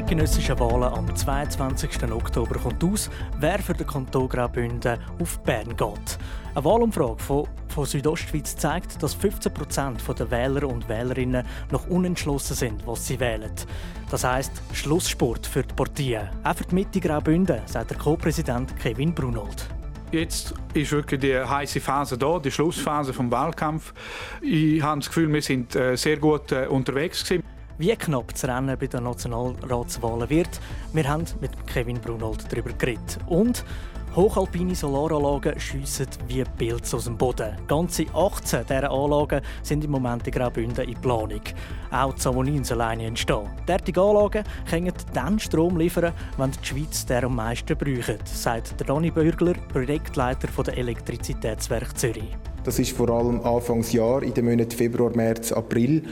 Eidgenössischen Wahlen am 22. Oktober kommt aus, wer für den Kanton Graubünden auf Bern geht. Eine Wahlumfrage von, von Südostschweiz zeigt, dass 15 Prozent der Wähler und Wählerinnen noch unentschlossen sind, was sie wählen. Das heisst Schlusssport für die Partien. Auch für die Mitte Graubünden, sagt der Co-Präsident Kevin Brunold. Jetzt ist wirklich die heiße Phase da, die Schlussphase vom Wahlkampf. Ich habe das Gefühl, wir sind äh, sehr gut äh, unterwegs gewesen. Wie knapp das Rennen bei den Nationalratswahlen wird, wir haben mit Kevin Brunold darüber geredet. Und hochalpine Solaranlagen schiessen wie Pilze aus dem Boden. Ganze 18 dieser Anlagen sind im Moment in Graubünden in Planung. Auch die Samonin soll entstehen. Derartige Anlagen können dann Strom liefern, wenn die Schweiz der am meisten bräuchte, sagt der Dani Bürgler, Projektleiter der Elektrizitätswerk Zürich. Das ist vor allem Anfangsjahr in den Monaten Februar, März, April.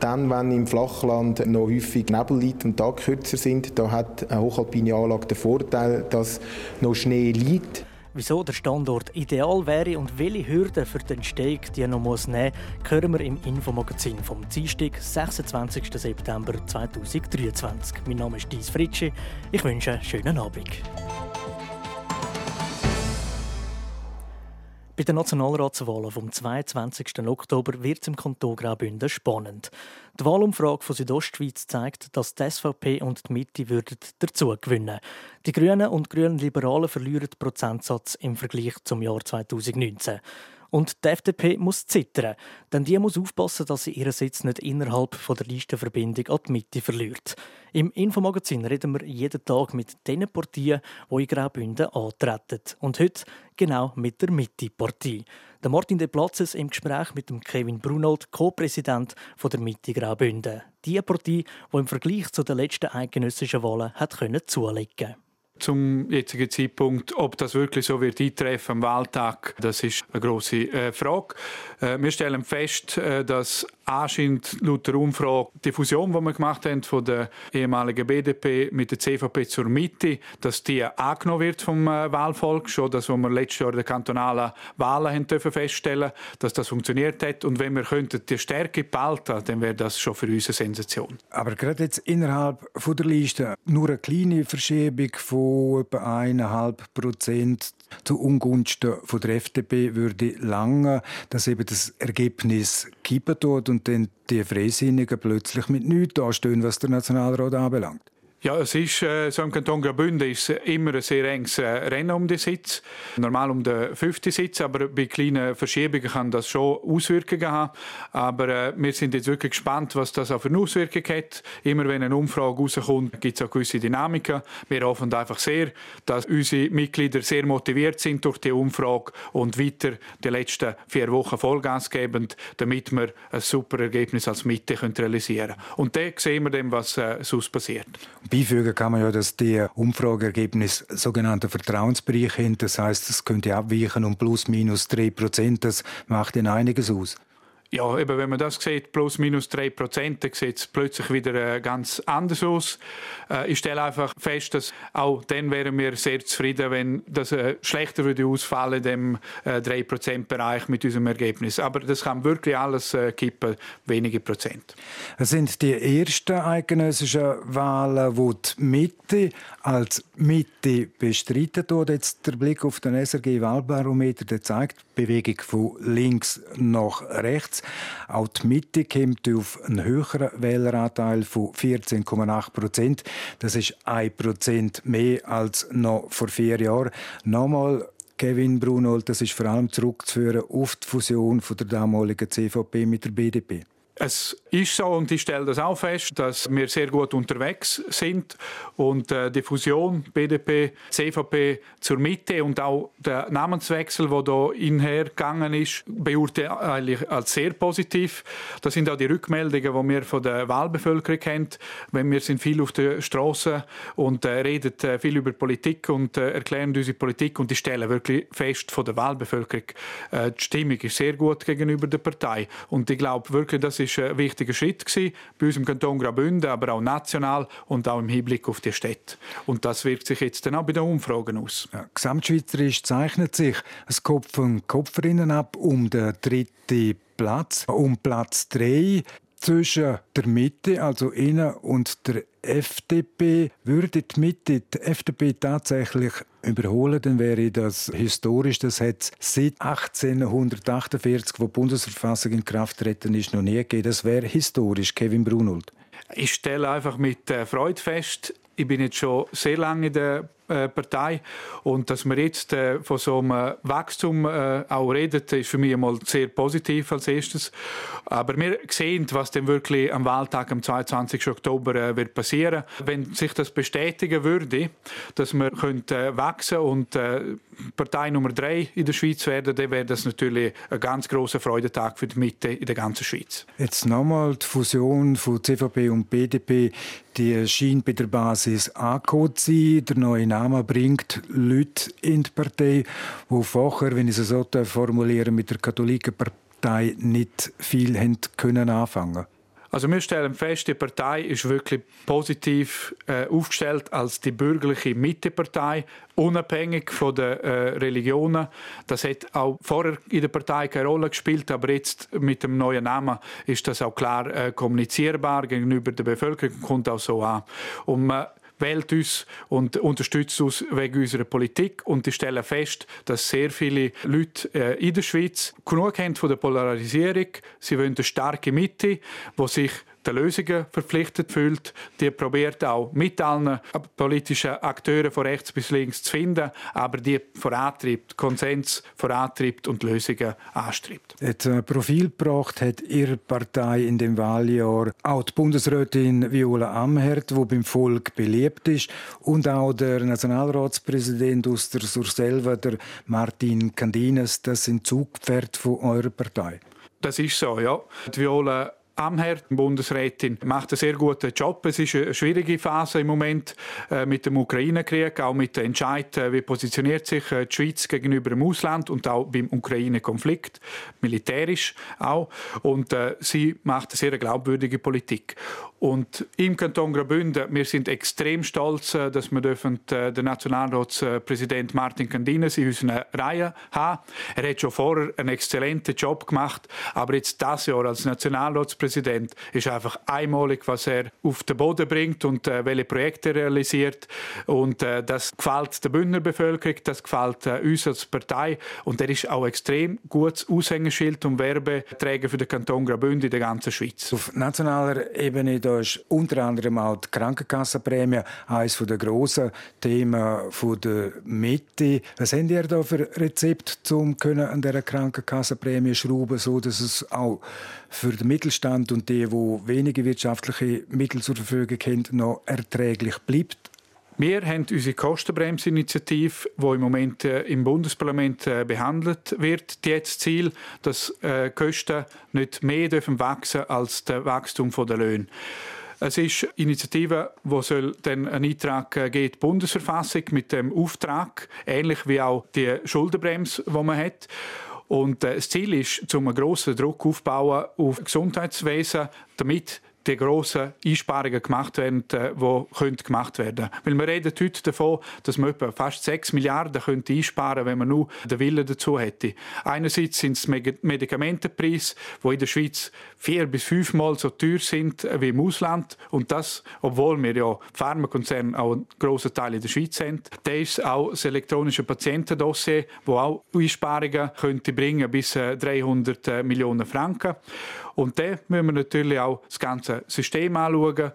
Dann, wenn im Flachland noch häufig Nebel liegt und Tag kürzer sind, da hat eine hochalpine Anlage den Vorteil, dass noch Schnee liegt. Wieso der Standort ideal wäre und welche Hürden für den Steg die noch muss nehmen muss, hören wir im Infomagazin vom Dienstag, 26. September 2023. Mein Name ist Dies Fritschi. Ich wünsche einen schönen Abend. Bei den Nationalratswahlen vom 22. Oktober wird es im Kanton Graubünden spannend. Die Wahlumfrage von Südostschweiz zeigt, dass die SVP und die Mitte würden dazu gewinnen. Die Grünen und Grünen Liberalen verlieren den Prozentsatz im Vergleich zum Jahr 2019. Und die FDP muss zittern, denn die muss aufpassen, dass sie ihren Sitz nicht innerhalb von der Listenverbindung an die Mitte verliert. Im Infomagazin reden wir jeden Tag mit den Partien, die in Graubünden antreten. Und heute genau mit der Mitte-Partei. Der Martin De Platzes im Gespräch mit dem Kevin Brunold, Co-Präsident der Mitte Graubünden. Die Partei, die im Vergleich zu den letzten eidgenössischen Wahlen hat zulegen konnte zum jetzigen Zeitpunkt. Ob das wirklich so wird eintreffen am Wahltag, das ist eine große äh, Frage. Äh, wir stellen fest, äh, dass anscheinend laut der Umfrage die Fusion, die wir gemacht haben von der ehemaligen BDP mit der CVP zur Mitte, dass die angenommen wird vom äh, Wahlvolk. Schon das, was wir letztes Jahr in den kantonalen Wahlen haben dürfen feststellen, dass das funktioniert hat. Und wenn wir könnten die Stärke behalten, dann wäre das schon für uns eine Sensation. Aber gerade jetzt innerhalb von der Liste nur eine kleine Verschiebung von etwa eineinhalb Prozent zu Ungunsten von der FDP würde lange, dass eben das Ergebnis kippen tut und dann die Freisinnigen plötzlich mit nichts dastehen, was der Nationalrat anbelangt. Ja, es ist äh, so im Kanton Graubünden ist immer ein sehr enges äh, Rennen um den Sitz. Normal um den fünften Sitz, aber bei kleinen Verschiebungen kann das schon Auswirkungen haben. Aber äh, wir sind jetzt wirklich gespannt, was das auch für eine Auswirkung hat. Immer wenn eine Umfrage rauskommt, gibt es auch gewisse Dynamiken. Wir hoffen einfach sehr, dass unsere Mitglieder sehr motiviert sind durch die Umfrage und weiter die letzten vier Wochen Vollgas geben, damit wir ein super Ergebnis als Mitte realisieren können. Und dann sehen wir dann, was sonst passiert. Beifügen kann man ja, dass die Umfrageergebnisse sogenannte Vertrauensbereich sind. Das heißt, es könnte abweichen um plus minus drei Prozent. Das macht ihnen einiges aus. Ja, eben, wenn man das sieht, plus minus 3 Prozent, dann sieht es plötzlich wieder äh, ganz anders aus. Äh, ich stelle einfach fest, dass auch dann wären wir sehr zufrieden, wenn das äh, schlechter würde ausfallen dem 3 Prozent Bereich mit unserem Ergebnis. Aber das kann wirklich alles kippen, wenige Prozent. Es sind die ersten eidgenössischen Wahlen, wo die Mitte als Mitte bestreiten wird. Jetzt der Blick auf den SRG-Wahlbarometer, der zeigt Bewegung von links nach rechts. Auch die Mitte kommt auf einen höheren Wähleranteil von 14,8 Prozent. Das ist ein Prozent mehr als noch vor vier Jahren. Nochmal Kevin Brunold, das ist vor allem zurückzuführen auf die Fusion von der damaligen CVP mit der BDP. Es ist so und ich stelle das auch fest, dass wir sehr gut unterwegs sind und äh, die Fusion BDP, CVP zur Mitte und auch der Namenswechsel, der da inhergegangen ist, beurteile ich als sehr positiv. Das sind auch die Rückmeldungen, die wir von der Wahlbevölkerung kennen. Wenn wir sind viel auf der Straße und äh, reden äh, viel über Politik und äh, erklären unsere Politik und ich stelle wirklich fest von der Wahlbevölkerung, äh, die Stimmung ist sehr gut gegenüber der Partei und ich glaube wirklich, das ist ist ein wichtiger Schritt gewesen, bei uns im Kanton Graubünden, aber auch national und auch im Hinblick auf die Städte. Und das wirkt sich jetzt dann auch bei den Umfragen aus. Ja, gesamtschweizerisch zeichnet sich das Kopf und Kopferinnen ab um den dritten Platz, um Platz 3 zwischen der Mitte, also Ihnen und der FDP. Würde die Mitte die FDP tatsächlich überholen, dann wäre das historisch. Das hat es seit 1848, wo die Bundesverfassung in Kraft treten ist, noch nie gegeben. Das wäre historisch, Kevin Brunold. Ich stelle einfach mit äh, Freude fest, ich bin jetzt schon sehr lange in der Partei und dass wir jetzt äh, von so einem Wachstum äh, auch reden, ist für mich einmal sehr positiv als erstes. Aber wir sehen, was denn wirklich am Wahltag am 22. Oktober äh, wird passieren. Wenn sich das bestätigen würde, dass wir könnte, äh, wachsen und äh, Partei Nummer drei in der Schweiz werden, dann wäre das natürlich ein ganz großer Freudentag für die Mitte in der ganzen Schweiz. Jetzt nochmal die Fusion von CVP und BDP, die scheint bei der Basis angekommen zu sein. Der neue Name bringt Leute in die Partei, die vorher, wenn ich es so formulieren mit der Katholikenpartei nicht viel haben können anfangen also wir stellen fest, die Partei ist wirklich positiv äh, aufgestellt als die bürgerliche Mittepartei, unabhängig von den äh, Religionen. Das hat auch vorher in der Partei keine Rolle gespielt, aber jetzt mit dem neuen Namen ist das auch klar äh, kommunizierbar gegenüber der Bevölkerung, kommt auch so an. Und wählt uns und unterstützt uns wegen unserer Politik und die stellen fest, dass sehr viele Leute äh, in der Schweiz genug haben von der Polarisierung. Sie wollen eine starke Mitte, die sich den Lösungen verpflichtet fühlt. Die probiert auch mit allen politischen Akteuren von rechts bis links zu finden, aber die vorantreibt, Konsens vorantreibt und Lösungen anstrebt. Hat ein Profil gebracht hat Ihre Partei in dem Wahljahr auch die Bundesrätin Viola Amherd, die beim Volk beliebt ist, und auch der Nationalratspräsident aus der Surselva, der Martin Candines. Das sind Zugpferde von eurer Partei. Das ist so, ja. Die Viola Amherd, Bundesrätin, macht einen sehr guten Job. Es ist eine schwierige Phase im Moment äh, mit dem Ukraine-Krieg, auch mit dem Entscheid, äh, wie positioniert sich äh, die Schweiz gegenüber dem Ausland und auch beim Ukraine-Konflikt, militärisch auch. Und sie macht eine sehr glaubwürdige Politik. Und im Kanton Graubünden, wir sind extrem stolz, dass wir dürfen den Nationalratspräsident Martin Candines in unserer Reihe haben. Er hat schon vorher einen exzellenten Job gemacht, aber jetzt das Jahr als Nationalratspräsident Bundespräsident ist einfach einmalig, was er auf den Boden bringt und äh, welche Projekte er realisiert. Und äh, das gefällt der Bündner Bevölkerung, das gefällt äh, uns als Partei. Und er ist auch extrem gutes Aushängeschild und Werbeträger für den Kanton Graubünden in der ganzen Schweiz. Auf nationaler Ebene da ist unter anderem auch die Krankenkassenprämie eines der grossen Themen der Mitte. Was habt ihr da für Rezept, um an dieser Krankenkassenprämie schrauben, so dass es auch für den Mittelstand und die, die wenige wirtschaftliche Mittel zur Verfügung haben, noch erträglich bleibt? Wir haben unsere Kostenbremsinitiative, die im Moment äh, im Bundesparlament äh, behandelt wird, die hat das Ziel, dass äh, Kosten nicht mehr dürfen wachsen als das Wachstum der Löhne. Es ist eine Initiative, die dann einen Eintrag geben die Bundesverfassung mit dem Auftrag, ähnlich wie auch die Schuldenbremse, die man hat. Und äh, das Ziel ist, zum einen grossen Druck aufbauen auf Gesundheitswesen, damit die grossen Einsparungen gemacht werden, äh, die gemacht werden Weil wir reden heute davon, dass man etwa fast 6 Milliarden könnte einsparen wenn man nur den Willen dazu hätte. Einerseits sind es Medikamentenpreise, die in der Schweiz vier bis fünfmal so teuer sind wie im Ausland. Und das, obwohl wir ja Pharmakonzerne auch einen grossen Teil in der Schweiz haben. Da ist auch das elektronische Patientendossier, das auch Einsparungen könnte bringen bis 300 äh, Millionen Franken. Und dann müssen wir natürlich auch das ganze System anschauen.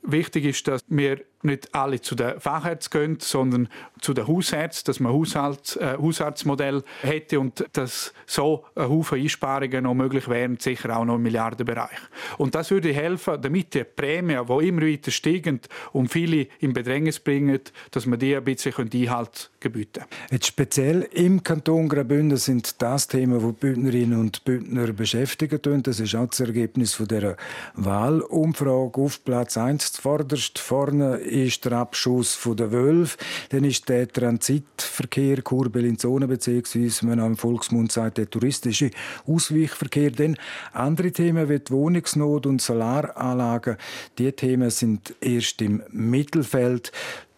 Wichtig ist, dass wir nicht alle zu den Fachärzten gehen, sondern zu den Hausärzten, dass man Haushalts, äh, Hausarztmodell hätte und dass so ein Haufen Einsparungen noch möglich wären, sicher auch noch im Milliardenbereich. Und das würde helfen, damit die Prämien, die immer weiter steigen und viele in Bedrängnis bringen, dass man die ein bisschen Einhalt gebieten können. Jetzt speziell im Kanton Graubünden sind das Themen, die Bündnerinnen und Bündner beschäftigen. Das ist auch das Ergebnis von der Wahlumfrage auf Platz 1 Ganz vorderst vorne ist der Abschuss der Wölfe. Dann ist der Transitverkehr, Kur-Bellinzona, beziehungsweise man im Volksmund sagt, der touristische Ausweichverkehr. Dann andere Themen wie die Wohnungsnot und Solaranlagen. Die Themen sind erst im Mittelfeld.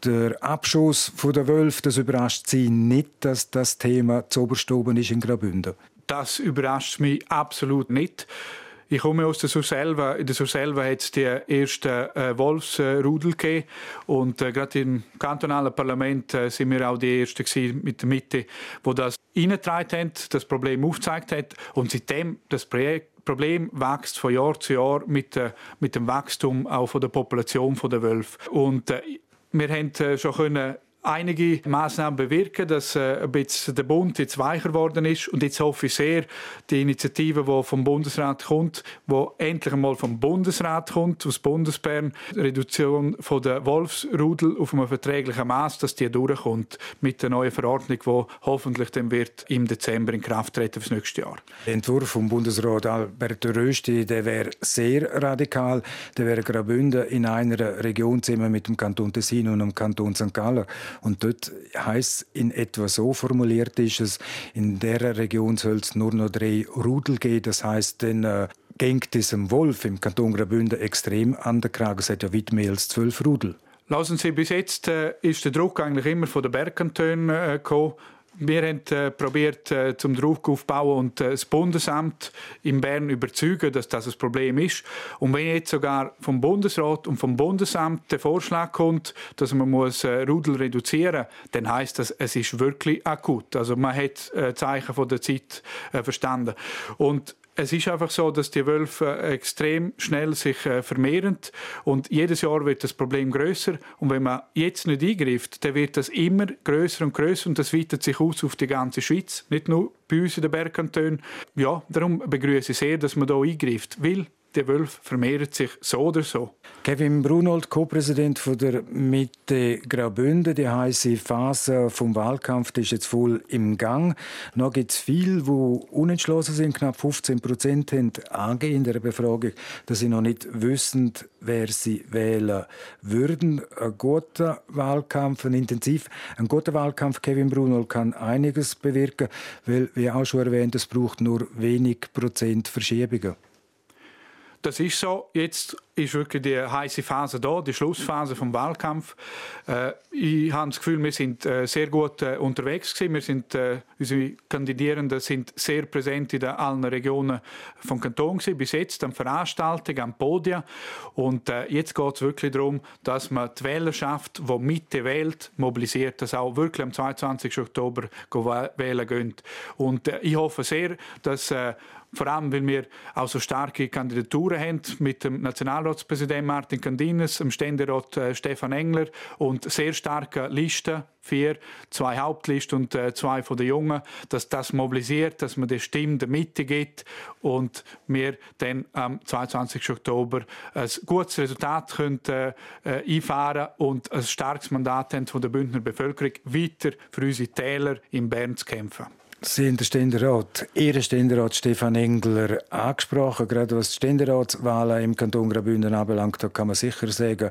Der Abschuss der Wölfe, das überrascht Sie nicht, dass das Thema zu oben ist in Graubünden? Das überrascht mich absolut nicht. Ich komme aus der Surselva. In der Surselva hat es die ersten äh, Wolfsrudel gegeben. Und äh, gerade im kantonalen Parlament äh, sind wir auch die Ersten mit der Mitte, wo das reingetragen haben, das Problem aufgezeigt hat. Und seitdem das Projekt Problem wächst von Jahr zu Jahr mit, äh, mit dem Wachstum auch von der Population der Wölfe. Und äh, wir haben äh, schon können einige Maßnahmen bewirken, dass äh, ein der Bund jetzt weicher geworden ist. Und jetzt hoffe ich sehr, die Initiative, die vom Bundesrat kommt, die endlich einmal vom Bundesrat kommt, aus Bundesbern, Reduktion von der Wolfsrudel auf einem verträglichen Maß, dass die durchkommt mit der neuen Verordnung, die hoffentlich dann wird im Dezember in Kraft treten fürs nächste Jahr. Der Entwurf vom Bundesrat Albert Rösti, der wäre sehr radikal. Der wäre Graubünden in einer Region zusammen mit dem Kanton Tessin und dem Kanton St. Gallen und dort heißt in etwa so formuliert ist es, in der Region soll es nur noch drei Rudel geben. Das heißt, dann äh, geht diesem Wolf im Kanton Graubünden extrem an der Kragen. Es hat ja weit mehr als zwölf Rudel. Lassen Sie, bis jetzt äh, ist der Druck eigentlich immer von den Bergkantonen äh, gekommen. Wir haben äh, probiert, äh, zum Druck aufbauen und äh, das Bundesamt in Bern überzeugen, dass das ein Problem ist. Und wenn jetzt sogar vom Bundesrat und vom Bundesamt der Vorschlag kommt, dass man muss äh, Rudel reduzieren, dann heißt das, es ist wirklich akut. Also man hat äh, Zeichen von der Zeit äh, verstanden. Und es ist einfach so, dass die Wölfe extrem schnell sich äh, vermehren und jedes Jahr wird das Problem größer und wenn man jetzt nicht eingreift, dann wird das immer größer und größer und das weitet sich aus auf die ganze Schweiz, nicht nur bei uns in den Bergkantonen. Ja, darum begrüße ich sehr, dass man da eingreift, weil die Wölfe vermehren sich so oder so. Kevin Brunold, Co-Präsident der Mitte Graubünden. Die heiße Phase vom Wahlkampf ist jetzt voll im Gang. Noch gibt es viele, die unentschlossen sind. Knapp 15 Prozent haben angegeben in der Befragung, dass sie noch nicht wissen, wer sie wählen würden. Ein guter Wahlkampf, ein intensiv, ein guter Wahlkampf, Kevin Brunold, kann einiges bewirken, weil, wie auch schon erwähnt, es braucht nur wenig Prozent Verschiebungen. Das ist so. Jetzt ist wirklich die heiße Phase da, die Schlussphase vom Wahlkampf. Äh, ich habe das Gefühl, wir sind äh, sehr gut äh, unterwegs gewesen. Wir sind, äh, unsere Kandidierenden sind sehr präsent in allen Regionen vom Kanton gewesen. Bis jetzt an Veranstaltungen, am Podium. Und äh, jetzt geht es wirklich darum, dass man die Wählerschaft, die Mitte wählt, mobilisiert, dass auch wirklich am 22. Oktober wählen gehen. Und äh, ich hoffe sehr, dass vor allem, weil wir auch so starke Kandidaturen haben mit dem Nationalratspräsidenten Martin Candines, dem Ständerat äh, Stefan Engler und sehr starke Listen, vier, zwei Hauptlisten und äh, zwei von den Jungen, dass das mobilisiert, dass man die Stimme der Mitte gibt und wir dann am 22. Oktober ein gutes Resultat können, äh, einfahren und ein starkes Mandat haben von der Bündner Bevölkerung, weiter für unsere Täler in Bern zu kämpfen. Sie haben den Ständerat, Ihren Ständerat Stefan Engler angesprochen. Gerade was die Ständeratswahlen im Kanton Graubünden anbelangt, da kann man sicher sagen,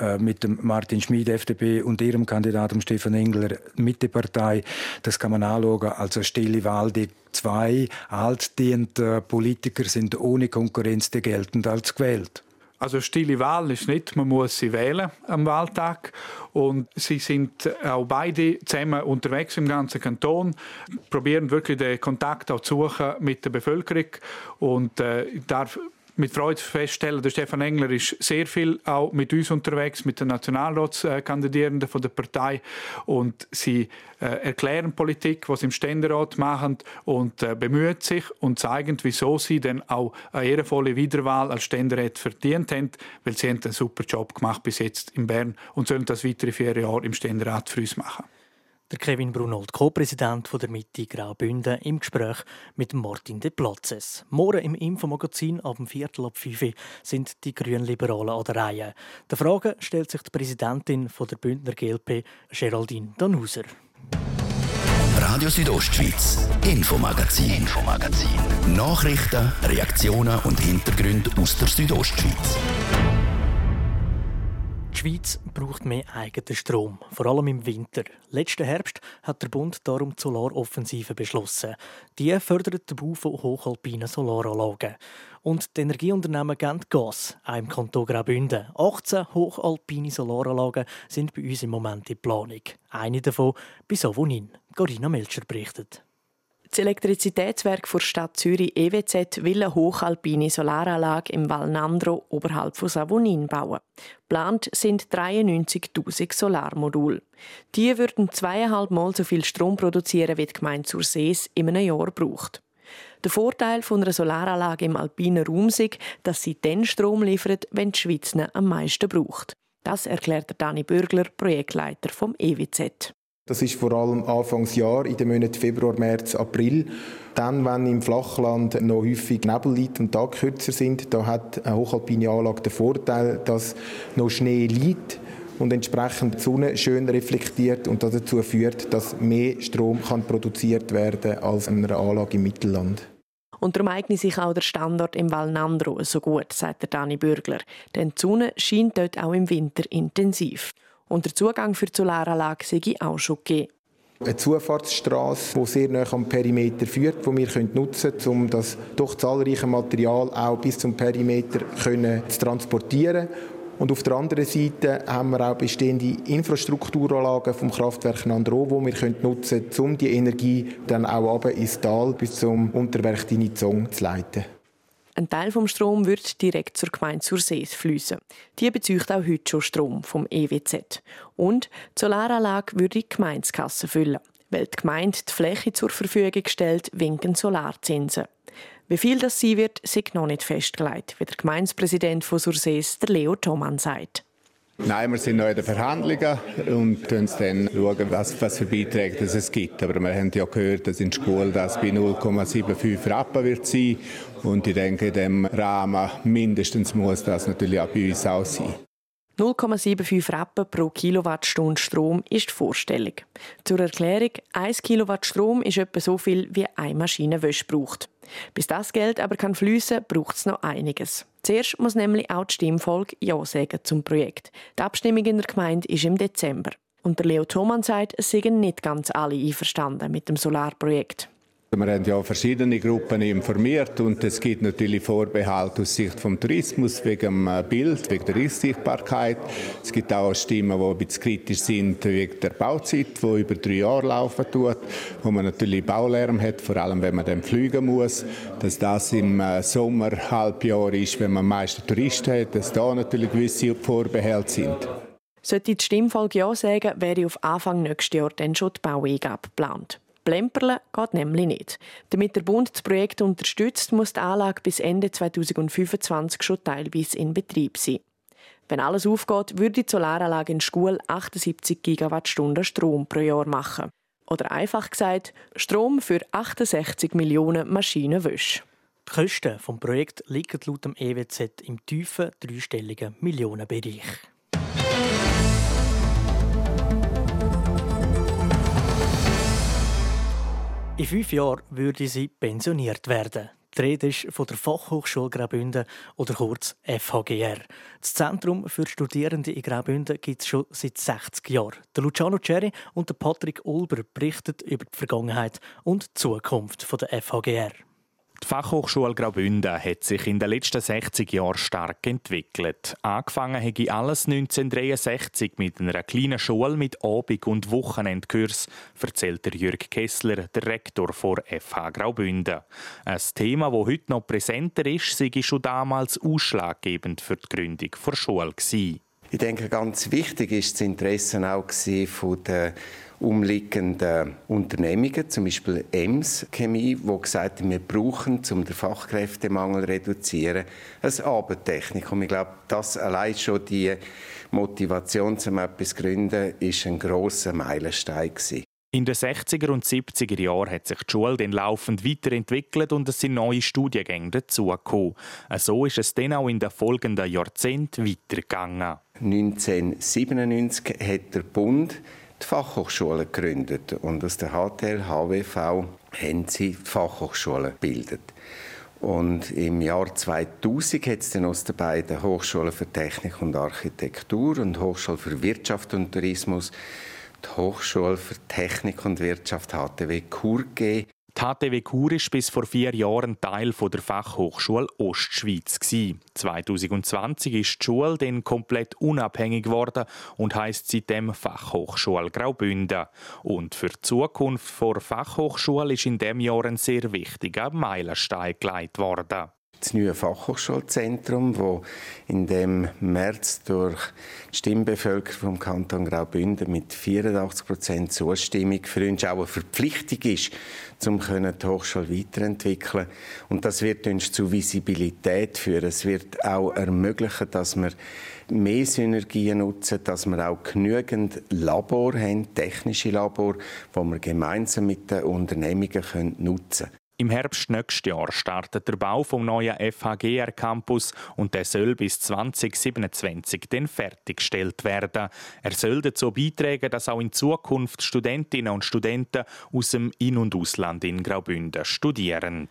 äh, mit dem Martin Schmid, FDP, und Ihrem Kandidaten Stefan Engler, Mittepartei, das kann man anschauen als eine stille Wahl. Die zwei altdienten Politiker sind ohne Konkurrenz die geltend als gewählt. Also stille Wahl ist nicht, man muss sie wählen am Wahltag. Und sie sind auch beide zusammen unterwegs im ganzen Kanton, probieren wirklich den Kontakt auch zu suchen mit der Bevölkerung. Und äh, darf mit Freude feststellen, der Stefan Engler ist sehr viel auch mit uns unterwegs, mit den Nationalratskandidierenden von der Partei und sie äh, erklären Politik, was sie im Ständerat machen und äh, bemühen sich und zeigen, wieso sie denn auch eine ehrenvolle Wiederwahl als Ständerat verdient haben, weil sie haben einen super Job gemacht bis jetzt in Bern und sollen das weitere vier Jahre im Ständerat für uns machen. Der Kevin Brunold, Co-Präsident der Mitte Graubünden, im Gespräch mit Martin de Platzes. Morgen im Infomagazin ab dem Viertel ab 5 sind die Grünliberalen an der Reihe. Der Frage stellt sich die Präsidentin der Bündner GLP, Geraldine Danhuser. Radio Südostschweiz, Infomagazin, Infomagazin. Nachrichten, Reaktionen und Hintergründe aus der Südostschweiz. Die Schweiz braucht mehr eigenen Strom, vor allem im Winter. Letzten Herbst hat der Bund darum die Solaroffensive beschlossen. Die fördert den Bau von hochalpinen Solaranlagen. Und die Energieunternehmen geben Gas, auch im Kanton Graubünden. 18 hochalpine Solaranlagen sind bei uns im Moment in Planung. Eine davon bei Savonin. Corina Melcher berichtet. Das Elektrizitätswerk der Stadt Zürich EWZ will eine hochalpine Solaranlage im Val Nandro oberhalb von Savonin bauen. Plant sind 93.000 Solarmodule. Die würden zweieinhalb Mal so viel Strom produzieren, wie die Gemeinde Sursees in einem Jahr braucht. Der Vorteil von einer Solaranlage im alpinen Raum ist, dass sie den Strom liefert, wenn die Schweiz am meisten braucht. Das erklärt Dani Bürgler, Projektleiter vom EWZ. Das ist vor allem Anfangsjahr in den Monaten Februar, März, April. Dann, wenn im Flachland noch häufig Nebel liegt und Tag kürzer sind, da hat eine hochalpine Anlage den Vorteil, dass noch Schnee liegt und entsprechend die Sonne schön reflektiert und das dazu führt, dass mehr Strom kann produziert werden als in einer Anlage im Mittelland. Und darum eignet sich auch der Standort im Val Nandro so gut, sagt der Dani Bürgler. Denn die Sonne scheint dort auch im Winter intensiv. Und der Zugang für die Solaranlage sei auch schon gegeben. Eine Zufahrtsstraße, die sehr nah am Perimeter führt, die wir nutzen können, um das doch zahlreiche Material auch bis zum Perimeter zu transportieren. Und auf der anderen Seite haben wir auch bestehende Infrastrukturanlagen vom Kraftwerk Nandro, die wir nutzen können, um die Energie dann auch runter ins Tal bis zum Unterwerk Dinizong zu leiten. Ein Teil vom Strom wird direkt zur Gemeinde Sursees fließen. Die bezieht auch heute schon Strom vom EWZ. Und die Solaranlage würde die Gemeindekasse füllen. Weil die Gemeinde die Fläche zur Verfügung stellt, winken Solarzinsen. Wie viel das sein wird, ist noch nicht festgelegt, wie der Gemeindepräsident von Sursees, der Leo Thomann, sagt. Nein, wir sind noch in den Verhandlungen und schauen dann, was, was für Beiträge es gibt. Aber wir haben ja gehört, dass in der Schule das bei 0,75 Rappen wird sein. Und ich denke, in diesem Rahmen mindestens muss das natürlich auch bei uns auch sein. 0,75 Rappen pro Kilowattstunde Strom ist die Vorstellung. Zur Erklärung, 1 Kilowatt Strom ist etwa so viel, wie eine Maschine Wäsche braucht. Bis das Geld aber kann fließen, braucht es noch einiges. Zuerst muss nämlich auch die Stimmfolge Ja sagen zum Projekt. Die Abstimmung in der Gemeinde ist im Dezember. Und der Leo Thomann sagt, es seien nicht ganz alle einverstanden mit dem Solarprojekt. Wir haben ja verschiedene Gruppen informiert und es gibt natürlich Vorbehalte aus Sicht vom Tourismus wegen dem äh, Bild, wegen der Sichtbarkeit. Es gibt auch Stimmen, die ein bisschen kritisch sind wegen der Bauzeit, die über drei Jahre laufen tut, wo man natürlich Baulärm hat, vor allem wenn man dann fliegen muss. Dass das im äh, Sommerhalbjahr ist, wenn man meiste Touristen hat, dass da natürlich gewisse Vorbehalte sind. Sollte die Stimmfolge Ja sagen, wäre auf Anfang nächstes Jahr dann schon die Baueingabe geplant. Plemperle geht nämlich nicht. Damit der Bund das Projekt unterstützt, muss die Anlage bis Ende 2025 schon teilweise in Betrieb sein. Wenn alles aufgeht, würde die Solaranlage in Schule 78 Gigawattstunden Strom pro Jahr machen. Oder einfach gesagt, Strom für 68 Millionen Maschinenwäsche. Die Kosten des Projekts liegen laut dem EWZ im tiefen dreistelligen Millionenbereich. In fünf Jahren würde sie pensioniert werden. Die Rede ist von der Fachhochschule Graubünden oder kurz FHGR. Das Zentrum für Studierende in Graubünden gibt es schon seit 60 Jahren. Der Luciano Cherry und der Patrick Ulber berichten über die Vergangenheit und die Zukunft der FHGR. Die Fachhochschule Graubünden hat sich in den letzten 60 Jahren stark entwickelt. Angefangen habe alles 1963 mit einer kleinen Schule mit Abend- und Wochenendkurs, erzählt der Jürg Kessler, der Rektor vor FH Graubünden. Ein Thema, das heute noch präsenter ist, sei schon damals ausschlaggebend für die Gründung der Schule. Ich denke, ganz wichtig ist das Interesse auch der umliegenden Unternehmungen, zum Beispiel EMS Chemie, wo gesagt haben, wir brauchen, um den Fachkräftemangel zu reduzieren, eine Abendtechnik. Und ich glaube, das allein schon die Motivation, um etwas zu gründen, ist ein grosser Meilenstein gewesen. In den 60er und 70er Jahren hat sich die Schule dann laufend weiterentwickelt und es sind neue Studiengänge dazugekommen. So ist es dann auch in den folgenden Jahrzehnten weitergegangen. 1997 hat der Bund die Fachhochschule gegründet und aus der HTL, HWV haben sie die Fachhochschule gebildet. Und im Jahr 2000 hat es dann aus den beiden Hochschulen für Technik und Architektur und Hochschule für Wirtschaft und Tourismus die Hochschule für Technik und Wirtschaft HTW Chur gegeben. Die HTW Chur war bis vor vier Jahren Teil der Fachhochschule Ostschweiz. 2020 ist die Schule dann komplett unabhängig geworden und heisst seitdem Fachhochschule Graubünden. Und für die Zukunft der Fachhochschule ist in diesem Jahr ein sehr wichtiger Meilenstein gelegt worden das neue Fachhochschulzentrum, wo in dem März durch die Stimmbevölkerung vom Kanton Graubünden mit 84 Prozent Zustimmung für uns auch eine Verpflichtung ist, um die Hochschule weiterentwickeln Und das wird uns zu Visibilität führen. Es wird auch ermöglichen, dass wir mehr Synergien nutzen, dass wir auch genügend Labor haben, technische Labor, wo wir gemeinsam mit den Unternehmungen nutzen können. Im Herbst nächstes Jahr startet der Bau vom neuen FHGR Campus und der soll bis 2027 dann fertiggestellt werden. Er soll dazu beitragen, dass auch in Zukunft Studentinnen und Studenten aus dem In- und Ausland in Graubünden studieren.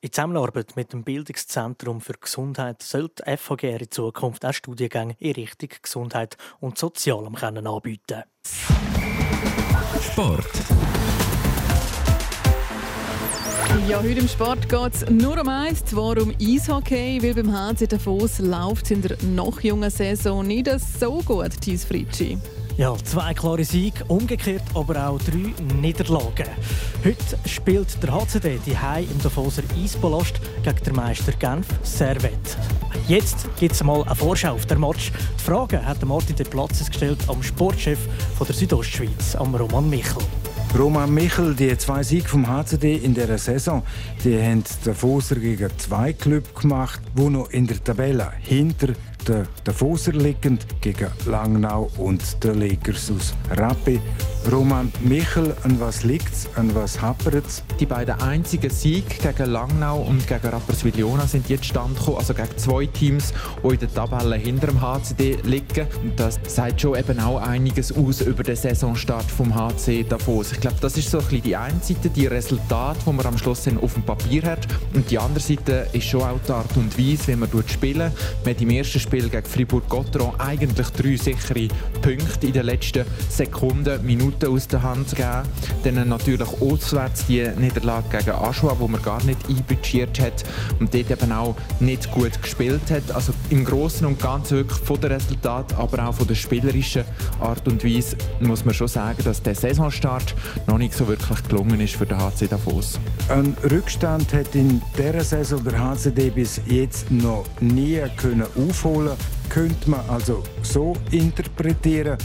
In Zusammenarbeit mit dem Bildungszentrum für Gesundheit soll die FHGR in Zukunft auch Studiengänge in Richtung Gesundheit und Sozialem anbieten. Sport. Ja, heute im Sport geht es nur um eins, zwar um Eishockey, weil beim HC Davos läuft es in der noch jungen Saison nicht so gut, Thies Fritschi. Ja, zwei klare Siege, umgekehrt aber auch drei Niederlagen. Heute spielt der HCD die Hai im Davoser Eispalast gegen den Meister Genf Servet. Jetzt gibt es mal eine Vorschau auf den Match. Die Frage hat Martin de Platzes gestellt am Sportchef von der Südostschweiz, am Roman Michel. Roman Michel, die zwei Siege vom HCD in dieser Saison, die haben der Foser gegen zwei Clubs gemacht, die noch in der Tabelle hinter der Davoser liegend gegen Langnau und der Lakers aus Rappi. Roman Michel, an was liegt es, an was hapert es? Die beiden einzigen Siege gegen Langnau und gegen Rapperswil-Jona sind jetzt stand gekommen, also gegen zwei Teams, die in der Tabelle hinter dem HCD liegen. Und das sagt schon eben auch einiges aus über den Saisonstart vom HC Davos. Ich glaube, das ist so ein bisschen die eine Seite, die Resultate, die man am Schluss auf dem Papier hat. Und die andere Seite ist schon auch die Art und Weise, wie man spielen. Man hat im ersten Spiel Spiel gegen Fribourg-Gotteron eigentlich drei sichere Punkte in den letzten Sekunden, Minuten aus der Hand gegeben. Dann natürlich auswärts die Niederlage gegen Aschua, wo man gar nicht einbudgiert hat und dort eben auch nicht gut gespielt hat. Also im Großen und Ganzen wirklich von den Resultaten, aber auch von der spielerischen Art und Weise muss man schon sagen, dass der Saisonstart noch nicht so wirklich gelungen ist für den HC Davos. Ein Rückstand hat in dieser Saison der HCD bis jetzt noch nie können aufholen Rolle könnte man also so interpretieren.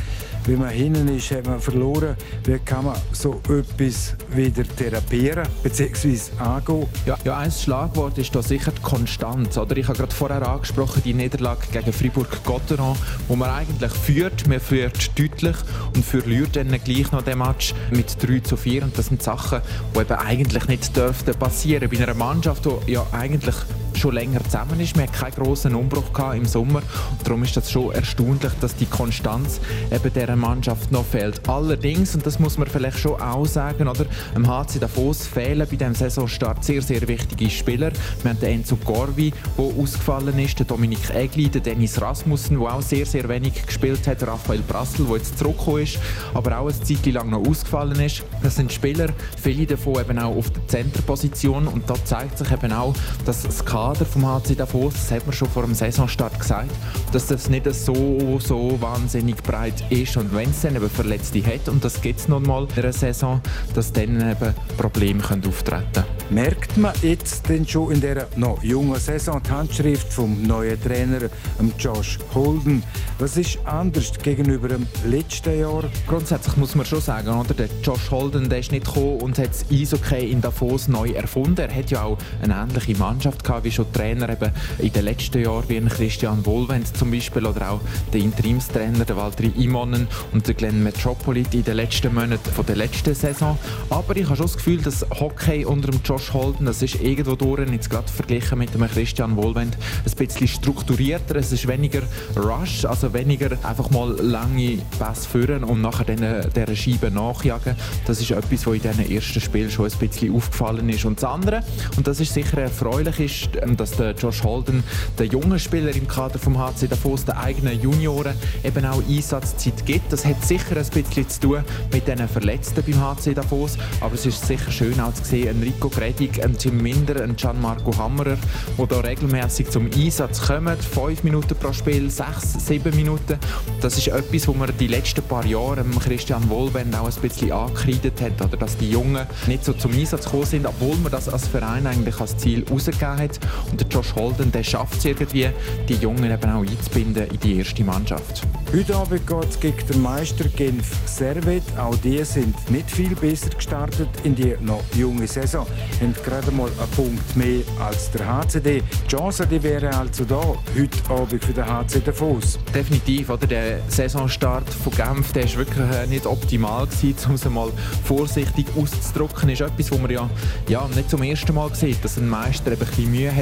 Wenn man hinten ist, hat man verloren. Wie kann man so etwas wieder therapieren bzw. angehen? Ja, ja, ein Schlagwort ist da sicher die Konstanz. Oder? Ich habe gerade vorher angesprochen, die Niederlage gegen Fribourg-Gotteron, wo man eigentlich führt. Man führt deutlich und verliert dann gleich noch den Match mit 3 zu 4. Und das sind Sachen, die eben eigentlich nicht dürften passieren. Bei einer Mannschaft, die ja eigentlich schon länger zusammen ist. Wir hatten keinen grossen Umbruch im Sommer. Und darum ist das schon erstaunlich, dass die Konstanz eben dieser Mannschaft noch fehlt. Allerdings, und das muss man vielleicht schon auch sagen, oder, im HC Davos fehlen bei diesem Saisonstart sehr, sehr wichtige Spieler. Wir haben den Enzo Gorvi, der ausgefallen ist, den Dominik Egli, den Dennis Rasmussen, der auch sehr, sehr wenig gespielt hat, Raphael Brassel, der jetzt zurückgekommen ist, aber auch eine Zeit lang noch ausgefallen ist. Das sind Spieler, viele davon eben auch auf der Centerposition und da zeigt sich eben auch, dass das Kader vom HC Davos, das hat man schon vor dem Saisonstart gesagt, dass das nicht so, so wahnsinnig breit ist und wenn es dann eben Verletzte hat, und das gibt es nun mal in einer Saison, dass dann eben Probleme können auftreten können. Merkt man jetzt denn schon in dieser noch jungen Saison die Handschrift vom neuen Trainer Josh Holden? Was ist anders gegenüber dem letzten Jahr? Grundsätzlich muss man schon sagen, oder? Der Josh Holden der ist nicht gekommen und hat das Eishockey in Davos neu erfunden. Er hat ja auch eine ähnliche Mannschaft gehabt wie schon Trainer eben in den letzten Jahren, wie ein Christian Wohlwend zum Beispiel oder auch der Interimstrainer, der Walter Imonen und der Glenn Metropolit in den letzten Monaten von der letzten Saison. Aber ich habe schon das Gefühl, dass Hockey unter dem Josh Holden, das ist irgendwo durch, jetzt gerade verglichen mit dem Christian Wohlwend, ein bisschen strukturierter, es ist weniger Rush, also weniger einfach mal lange Pass führen und nachher dann dieser Scheibe nachjagen. Das ist etwas, was in diesen ersten Spielen schon ein bisschen aufgefallen ist. Und das andere, und das ist sicher erfreulich, ist, ähm, dass der Josh Holden, der junge Spieler im Kader vom HC Davos, der eigenen Junioren, eben auch Einsatzzeit gibt. Das hat sicher ein bisschen zu tun mit den Verletzten beim HC Davos, aber es ist sicher schön auch zu sehen, ein Rico Gredig, ein Tim Minder, ein Gianmarco Hammerer, die da regelmäßig zum Einsatz kommen. Fünf Minuten pro Spiel, sechs, sieben Minuten. Das ist etwas, wo man die letzten paar Jahre Christian Wohlwend auch ein bisschen angekreidet hat, oder dass die Jungen nicht so zum Einsatz gekommen sind, obwohl man das als Verein eigentlich als Ziel herausgegeben hat. Und der Josh Holden, der schafft es irgendwie, die Jungen eben auch einzubinden in die erste Mannschaft. Heute Abend geht es gegen den Meister Genf Servet. Auch die sind nicht viel besser gestartet in die noch junge Saison. Haben gerade mal einen Punkt mehr als der HCD. Die Chance die wäre also da, heute Abend für den HC Davos. Definitiv. Oder? Der Saisonstart von Genf der ist wirklich äh, nicht optimal gewesen, um es mal vorsichtig auszudrücken. ist etwas, wo man ja, ja nicht zum ersten Mal sieht, dass ein Meister eben ein bisschen Mühe hat,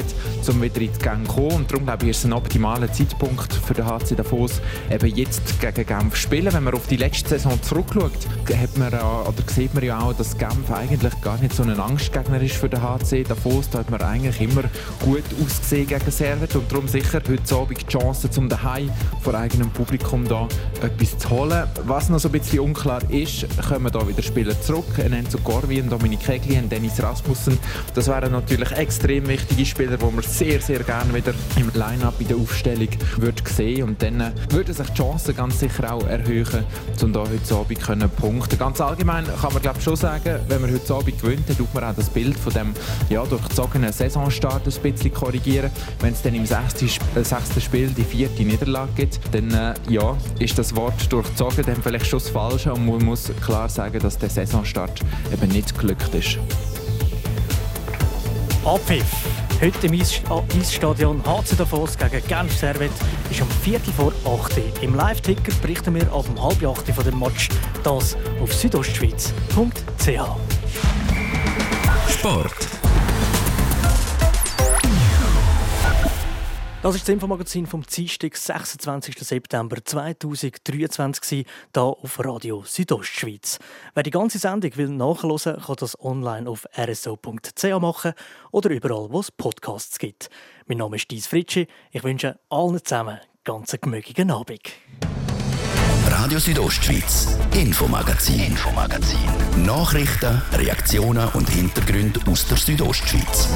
um wieder in die Gang zu kommen. Und darum glaube ich, ist es ein optimaler Zeitpunkt für den HC Davos, eben jetzt gegen Genf spielen. Wenn man auf die letzte Saison zurückschaut, hat man, oder sieht man ja auch, dass Genf eigentlich gar nicht so ein Angstgegner ist für den HC Davos. Da hat man eigentlich immer gut ausgesehen gegen Servet und darum sicher heute Abend die Chance, um daheim vor eigenem Publikum da etwas zu holen. Was noch so ein bisschen unklar ist, kommen da wieder Spieler zurück. Enzo Corvin, Dominik Kegli Dennis Rasmussen. Das wären natürlich extrem wichtige Spieler, die man sehr, sehr gerne wieder im Line-Up in der Aufstellung würde sehen und dann würde sich die Chancen ganz sicher auch erhöhen, um da heute Abend können punkten. Ganz allgemein kann man glaube schon sagen, wenn man heute Abend gewinnt, dann tut man auch das Bild von dem ja, durchzogenen Saisonstart ein bisschen korrigieren. Wenn es dann im sechsten, äh, sechsten Spiel die vierte Niederlage gibt, dann äh, ja, ist das Wort durchzogen dann vielleicht schon das Falsche und man muss klar sagen, dass der Saisonstart eben nicht glückt ist. Abpfiff. Heute im Eisstadion HC Davos gegen Genf Servet ist um Viertel vor 8 Im Live-Ticker berichten wir ab um halb 8 von dem Match. Das auf südostschweiz.ch. Sport. Das ist das Infomagazin vom Dienstag, 26. September 2023, hier auf Radio Südostschweiz. Wer die ganze Sendung will nachhören kann das online auf rso.ch machen oder überall, wo es Podcasts gibt. Mein Name ist Dies Fritschi. Ich wünsche allen zusammen ganz gemögigen Abend. Radio Südostschweiz, Infomagazin, Infomagazin. Nachrichten, Reaktionen und Hintergründe aus der Südostschweiz.